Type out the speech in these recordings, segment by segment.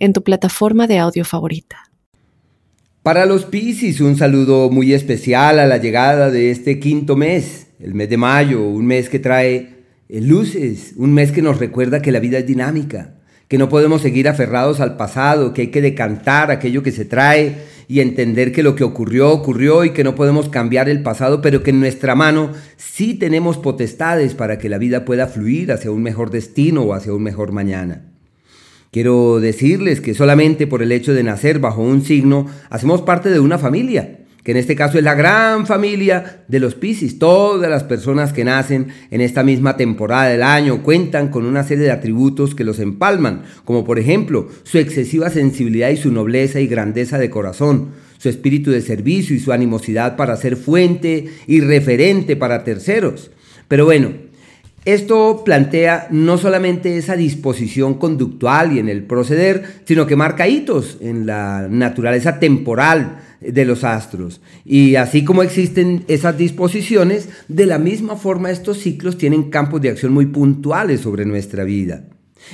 en tu plataforma de audio favorita. Para los Piscis, un saludo muy especial a la llegada de este quinto mes, el mes de mayo, un mes que trae eh, luces, un mes que nos recuerda que la vida es dinámica, que no podemos seguir aferrados al pasado, que hay que decantar aquello que se trae y entender que lo que ocurrió ocurrió y que no podemos cambiar el pasado, pero que en nuestra mano sí tenemos potestades para que la vida pueda fluir hacia un mejor destino o hacia un mejor mañana. Quiero decirles que solamente por el hecho de nacer bajo un signo hacemos parte de una familia, que en este caso es la gran familia de los Piscis. Todas las personas que nacen en esta misma temporada del año cuentan con una serie de atributos que los empalman, como por ejemplo su excesiva sensibilidad y su nobleza y grandeza de corazón, su espíritu de servicio y su animosidad para ser fuente y referente para terceros. Pero bueno, esto plantea no solamente esa disposición conductual y en el proceder, sino que marca hitos en la naturaleza temporal de los astros. Y así como existen esas disposiciones, de la misma forma estos ciclos tienen campos de acción muy puntuales sobre nuestra vida.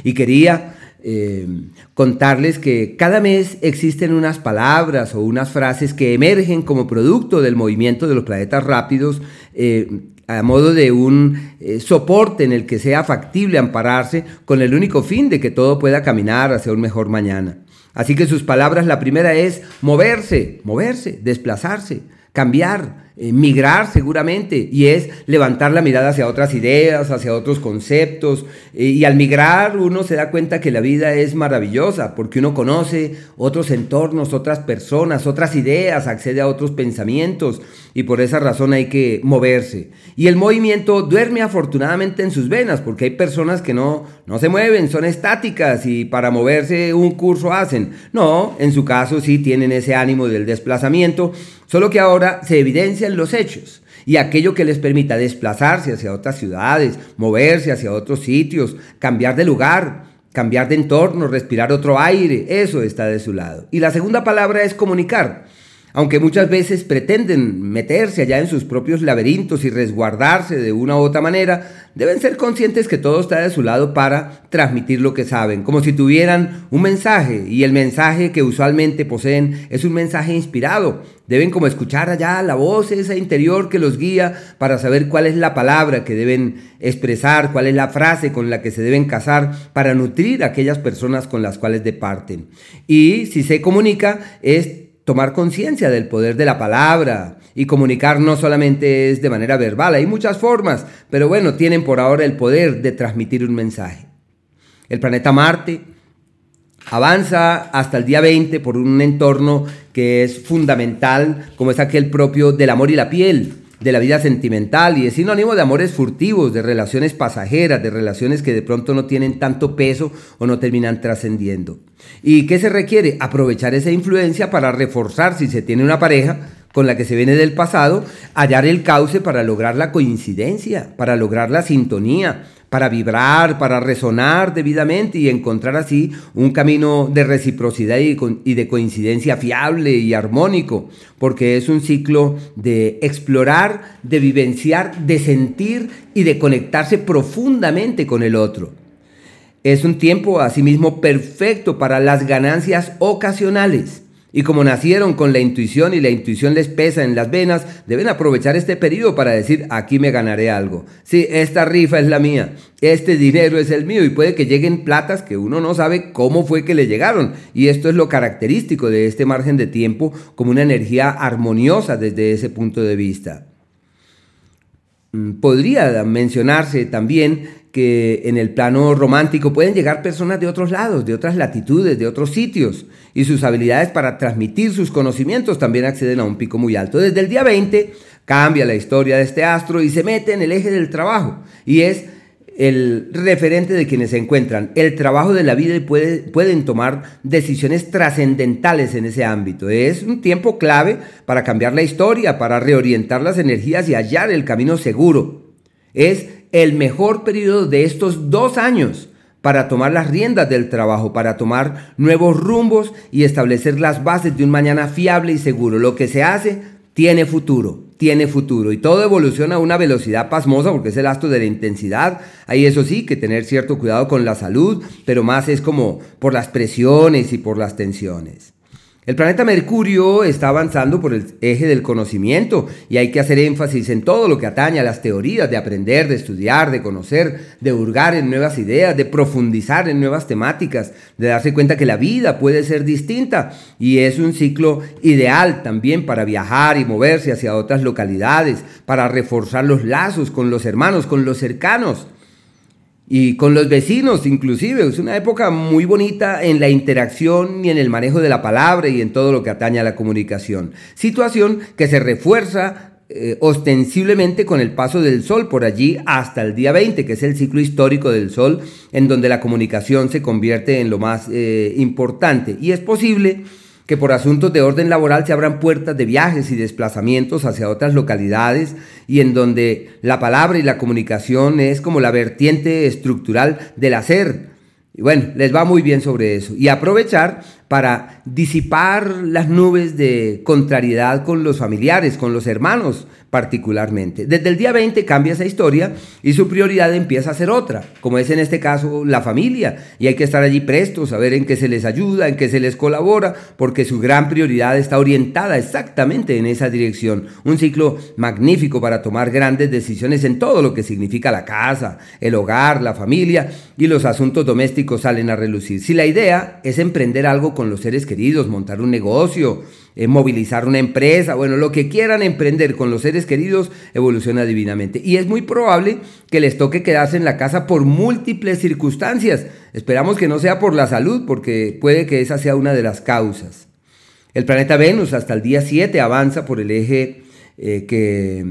Y quería eh, contarles que cada mes existen unas palabras o unas frases que emergen como producto del movimiento de los planetas rápidos. Eh, a modo de un eh, soporte en el que sea factible ampararse con el único fin de que todo pueda caminar hacia un mejor mañana. Así que sus palabras, la primera es moverse, moverse, desplazarse, cambiar, eh, migrar seguramente, y es levantar la mirada hacia otras ideas, hacia otros conceptos, eh, y al migrar uno se da cuenta que la vida es maravillosa, porque uno conoce otros entornos, otras personas, otras ideas, accede a otros pensamientos, y por esa razón hay que moverse. Y el movimiento duerme afortunadamente en sus venas, porque hay personas que no, no se mueven, son estáticas, y para moverse un curso hacen. No, en su caso sí tienen ese ánimo del desplazamiento, solo que ahora se evidencia los hechos y aquello que les permita desplazarse hacia otras ciudades, moverse hacia otros sitios, cambiar de lugar, cambiar de entorno, respirar otro aire, eso está de su lado. Y la segunda palabra es comunicar. Aunque muchas veces pretenden meterse allá en sus propios laberintos y resguardarse de una u otra manera, deben ser conscientes que todo está de su lado para transmitir lo que saben, como si tuvieran un mensaje y el mensaje que usualmente poseen es un mensaje inspirado. Deben como escuchar allá la voz esa interior que los guía para saber cuál es la palabra que deben expresar, cuál es la frase con la que se deben casar para nutrir a aquellas personas con las cuales departen. Y si se comunica es tomar conciencia del poder de la palabra y comunicar no solamente es de manera verbal, hay muchas formas, pero bueno, tienen por ahora el poder de transmitir un mensaje. El planeta Marte avanza hasta el día 20 por un entorno que es fundamental, como es aquel propio del amor y la piel de la vida sentimental y es sinónimo de amores furtivos, de relaciones pasajeras, de relaciones que de pronto no tienen tanto peso o no terminan trascendiendo. ¿Y qué se requiere? Aprovechar esa influencia para reforzar si se tiene una pareja con la que se viene del pasado, hallar el cauce para lograr la coincidencia, para lograr la sintonía, para vibrar, para resonar debidamente y encontrar así un camino de reciprocidad y de coincidencia fiable y armónico, porque es un ciclo de explorar, de vivenciar, de sentir y de conectarse profundamente con el otro. Es un tiempo asimismo perfecto para las ganancias ocasionales y como nacieron con la intuición y la intuición les pesa en las venas, deben aprovechar este periodo para decir, aquí me ganaré algo. Sí, esta rifa es la mía, este dinero es el mío y puede que lleguen platas que uno no sabe cómo fue que le llegaron. Y esto es lo característico de este margen de tiempo como una energía armoniosa desde ese punto de vista. Mm, podría mencionarse también que en el plano romántico pueden llegar personas de otros lados, de otras latitudes, de otros sitios, y sus habilidades para transmitir sus conocimientos también acceden a un pico muy alto. Desde el día 20 cambia la historia de este astro y se mete en el eje del trabajo, y es el referente de quienes se encuentran el trabajo de la vida y pueden tomar decisiones trascendentales en ese ámbito. Es un tiempo clave para cambiar la historia, para reorientar las energías y hallar el camino seguro. Es el mejor periodo de estos dos años para tomar las riendas del trabajo, para tomar nuevos rumbos y establecer las bases de un mañana fiable y seguro. Lo que se hace tiene futuro, tiene futuro. Y todo evoluciona a una velocidad pasmosa porque es el astro de la intensidad. Ahí eso sí, que tener cierto cuidado con la salud, pero más es como por las presiones y por las tensiones. El planeta Mercurio está avanzando por el eje del conocimiento y hay que hacer énfasis en todo lo que atañe a las teorías, de aprender, de estudiar, de conocer, de hurgar en nuevas ideas, de profundizar en nuevas temáticas, de darse cuenta que la vida puede ser distinta y es un ciclo ideal también para viajar y moverse hacia otras localidades, para reforzar los lazos con los hermanos, con los cercanos y con los vecinos inclusive. Es una época muy bonita en la interacción y en el manejo de la palabra y en todo lo que atañe a la comunicación. Situación que se refuerza eh, ostensiblemente con el paso del Sol por allí hasta el día 20, que es el ciclo histórico del Sol, en donde la comunicación se convierte en lo más eh, importante. Y es posible que por asuntos de orden laboral se abran puertas de viajes y desplazamientos hacia otras localidades y en donde la palabra y la comunicación es como la vertiente estructural del hacer. Y bueno, les va muy bien sobre eso. Y aprovechar para disipar las nubes de contrariedad con los familiares, con los hermanos, particularmente. Desde el día 20 cambia esa historia y su prioridad empieza a ser otra, como es en este caso la familia, y hay que estar allí prestos, saber en qué se les ayuda, en qué se les colabora, porque su gran prioridad está orientada exactamente en esa dirección. Un ciclo magnífico para tomar grandes decisiones en todo lo que significa la casa, el hogar, la familia y los asuntos domésticos salen a relucir. Si la idea es emprender algo con los seres queridos, montar un negocio, eh, movilizar una empresa, bueno, lo que quieran emprender con los seres queridos evoluciona divinamente. Y es muy probable que les toque quedarse en la casa por múltiples circunstancias. Esperamos que no sea por la salud, porque puede que esa sea una de las causas. El planeta Venus hasta el día 7 avanza por el eje eh, que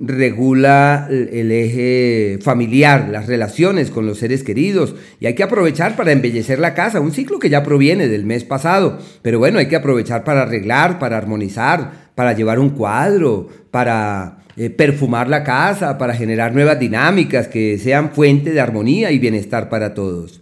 regula el eje familiar, las relaciones con los seres queridos y hay que aprovechar para embellecer la casa, un ciclo que ya proviene del mes pasado, pero bueno, hay que aprovechar para arreglar, para armonizar, para llevar un cuadro, para eh, perfumar la casa, para generar nuevas dinámicas que sean fuente de armonía y bienestar para todos.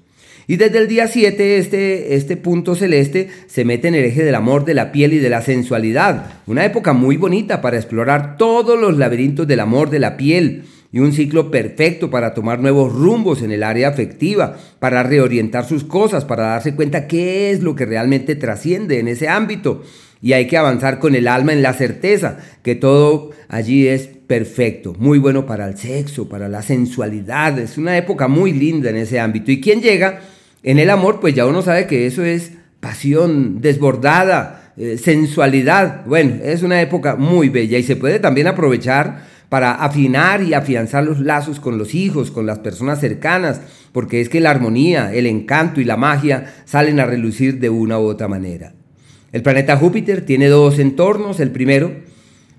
Y desde el día 7 este, este punto celeste se mete en el eje del amor, de la piel y de la sensualidad. Una época muy bonita para explorar todos los laberintos del amor, de la piel. Y un ciclo perfecto para tomar nuevos rumbos en el área afectiva, para reorientar sus cosas, para darse cuenta qué es lo que realmente trasciende en ese ámbito. Y hay que avanzar con el alma en la certeza que todo allí es perfecto, muy bueno para el sexo, para la sensualidad. Es una época muy linda en ese ámbito. ¿Y quién llega? En el amor, pues ya uno sabe que eso es pasión desbordada, eh, sensualidad. Bueno, es una época muy bella y se puede también aprovechar para afinar y afianzar los lazos con los hijos, con las personas cercanas, porque es que la armonía, el encanto y la magia salen a relucir de una u otra manera. El planeta Júpiter tiene dos entornos. El primero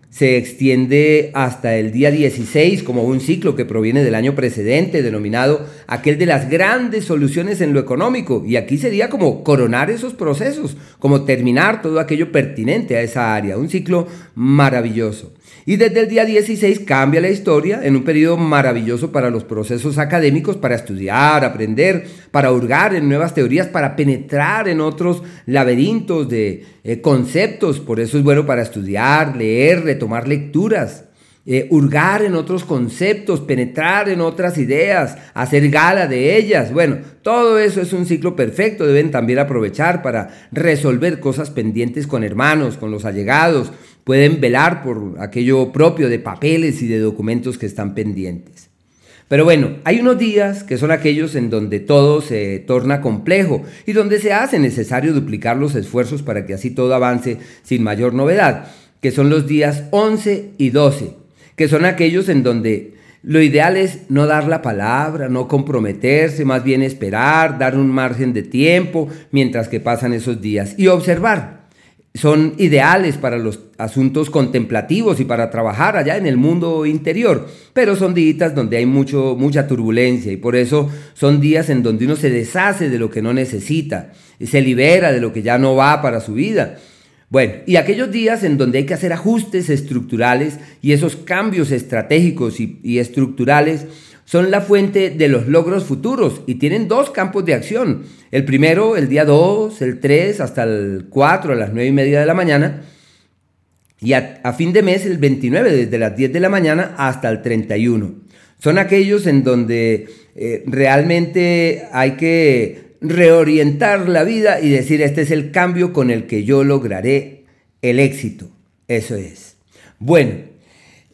se extiende hasta el día 16 como un ciclo que proviene del año precedente, denominado aquel de las grandes soluciones en lo económico. Y aquí sería como coronar esos procesos, como terminar todo aquello pertinente a esa área. Un ciclo maravilloso. Y desde el día 16 cambia la historia en un periodo maravilloso para los procesos académicos, para estudiar, aprender, para hurgar en nuevas teorías, para penetrar en otros laberintos de eh, conceptos. Por eso es bueno para estudiar, leer, retomar lecturas. Eh, hurgar en otros conceptos, penetrar en otras ideas, hacer gala de ellas. Bueno, todo eso es un ciclo perfecto. Deben también aprovechar para resolver cosas pendientes con hermanos, con los allegados, pueden velar por aquello propio de papeles y de documentos que están pendientes. Pero bueno, hay unos días que son aquellos en donde todo se torna complejo y donde se hace necesario duplicar los esfuerzos para que así todo avance sin mayor novedad, que son los días 11 y 12, que son aquellos en donde lo ideal es no dar la palabra, no comprometerse, más bien esperar, dar un margen de tiempo mientras que pasan esos días y observar son ideales para los asuntos contemplativos y para trabajar allá en el mundo interior, pero son días donde hay mucho, mucha turbulencia y por eso son días en donde uno se deshace de lo que no necesita, y se libera de lo que ya no va para su vida. Bueno, y aquellos días en donde hay que hacer ajustes estructurales y esos cambios estratégicos y, y estructurales son la fuente de los logros futuros y tienen dos campos de acción. El primero, el día 2, el 3, hasta el 4, a las 9 y media de la mañana. Y a, fin de mes, el 29, desde las 10 de la mañana hasta el 31. Son aquellos en donde eh, realmente hay que reorientar la vida y decir, este es el cambio con el que yo lograré el éxito. Eso es. Bueno,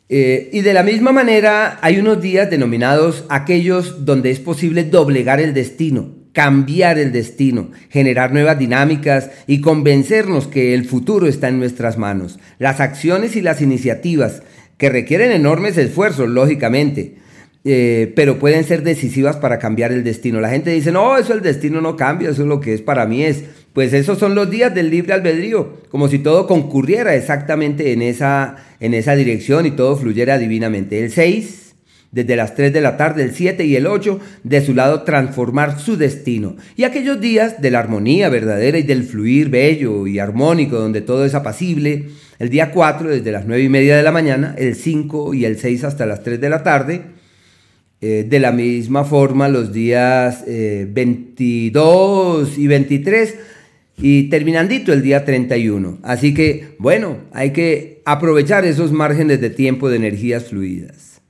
eh, y de la misma manera hay unos días denominados aquellos donde es posible doblegar el destino, cambiar el destino, generar nuevas dinámicas y convencernos que el futuro está en nuestras manos. Las acciones y las iniciativas que requieren enormes esfuerzos, lógicamente, eh, pero pueden ser decisivas para cambiar el destino. La gente dice, no, eso el destino no cambia, eso es lo que es para mí es. Pues esos son los días del libre albedrío, como si todo concurriera exactamente en esa, en esa dirección y todo fluyera divinamente. El 6, desde las 3 de la tarde, el 7 y el 8, de su lado transformar su destino. Y aquellos días de la armonía verdadera y del fluir bello y armónico, donde todo es apacible. El día 4, desde las 9 y media de la mañana, el 5 y el 6 hasta las 3 de la tarde eh, de la misma forma los días 22 eh, y 23 y terminandito el día 31. Así que, bueno, hay que aprovechar esos márgenes de tiempo de energías fluidas.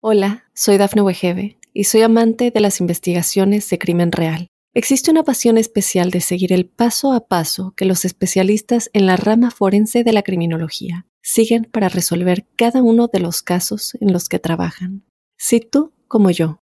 Hola, soy Dafne Wegebe y soy amante de las investigaciones de crimen real. Existe una pasión especial de seguir el paso a paso que los especialistas en la rama forense de la criminología siguen para resolver cada uno de los casos en los que trabajan. Si tú como yo,